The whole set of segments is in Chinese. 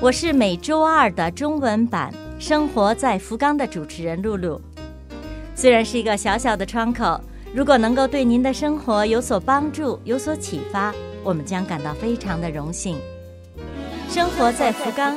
我是每周二的中文版《生活在福冈》的主持人露露。虽然是一个小小的窗口，如果能够对您的生活有所帮助、有所启发，我们将感到非常的荣幸。生活在福冈。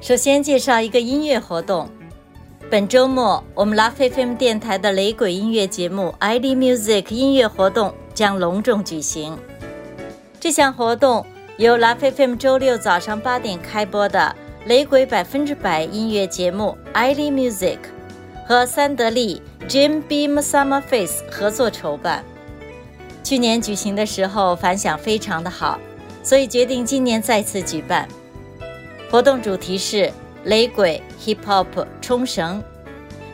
首先介绍一个音乐活动。本周末，我们拉菲 FM 电台的雷鬼音乐节目 “ID Music” 音乐活动将隆重举行。这项活动由拉菲 FM 周六早上八点开播的雷鬼百分之百音乐节目 “ID Music” 和三得利 Jim Beam Summer Face 合作筹办。去年举行的时候反响非常的好，所以决定今年再次举办。活动主题是雷鬼 Hip Hop 冲绳，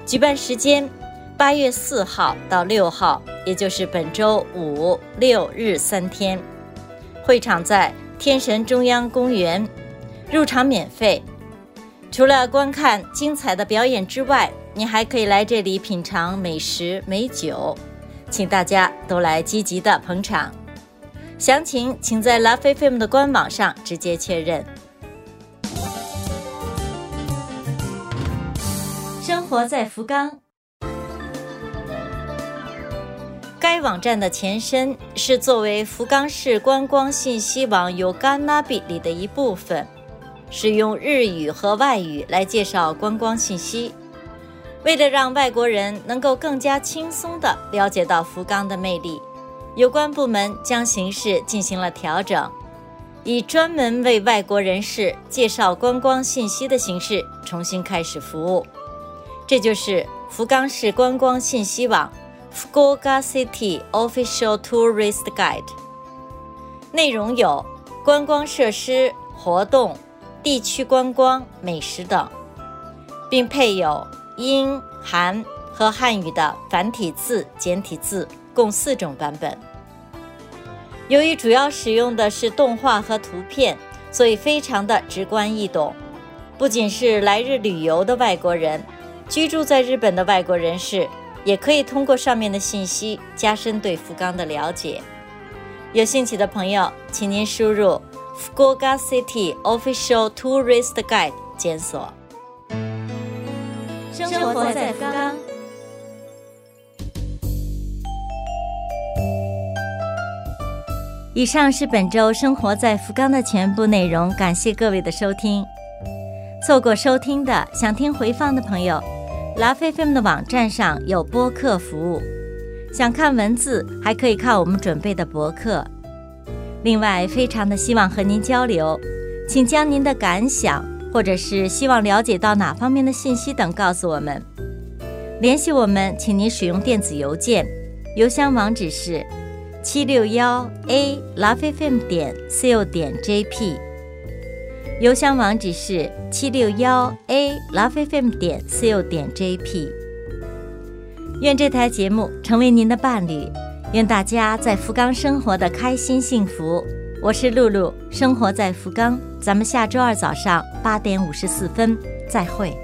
举办时间八月四号到六号，也就是本周五六日三天。会场在天神中央公园，入场免费。除了观看精彩的表演之外，你还可以来这里品尝美食美酒，请大家都来积极的捧场。详情请在 Love FM 的官网上直接确认。生活在福冈，该网站的前身是作为福冈市观光信息网有 Ganabi 里的一部分，使用日语和外语来介绍观光信息。为了让外国人能够更加轻松地了解到福冈的魅力，有关部门将形式进行了调整，以专门为外国人士介绍观光信息的形式重新开始服务。这就是福冈市观光信息网 （Fukuoka City Official Tourist Guide）。内容有观光设施、活动、地区观光、美食等，并配有英、韩和汉语的繁体字、简体字共四种版本。由于主要使用的是动画和图片，所以非常的直观易懂。不仅是来日旅游的外国人。居住在日本的外国人士也可以通过上面的信息加深对福冈的了解。有兴趣的朋友，请您输入 “Fukuoka City Official Tourist Guide” 检索。生活在福冈。以上是本周生活在福冈的全部内容，感谢各位的收听。错过收听的，想听回放的朋友。拉菲菲们的网站上有播客服务，想看文字还可以看我们准备的博客。另外，非常的希望和您交流，请将您的感想或者是希望了解到哪方面的信息等告诉我们。联系我们，请您使用电子邮件，邮箱网址是七六幺 a 拉菲菲点 co 点 jp。邮箱网址是七六幺 a lovefm 点 co 点 jp。愿这台节目成为您的伴侣，愿大家在福冈生活的开心幸福。我是露露，生活在福冈，咱们下周二早上八点五十四分再会。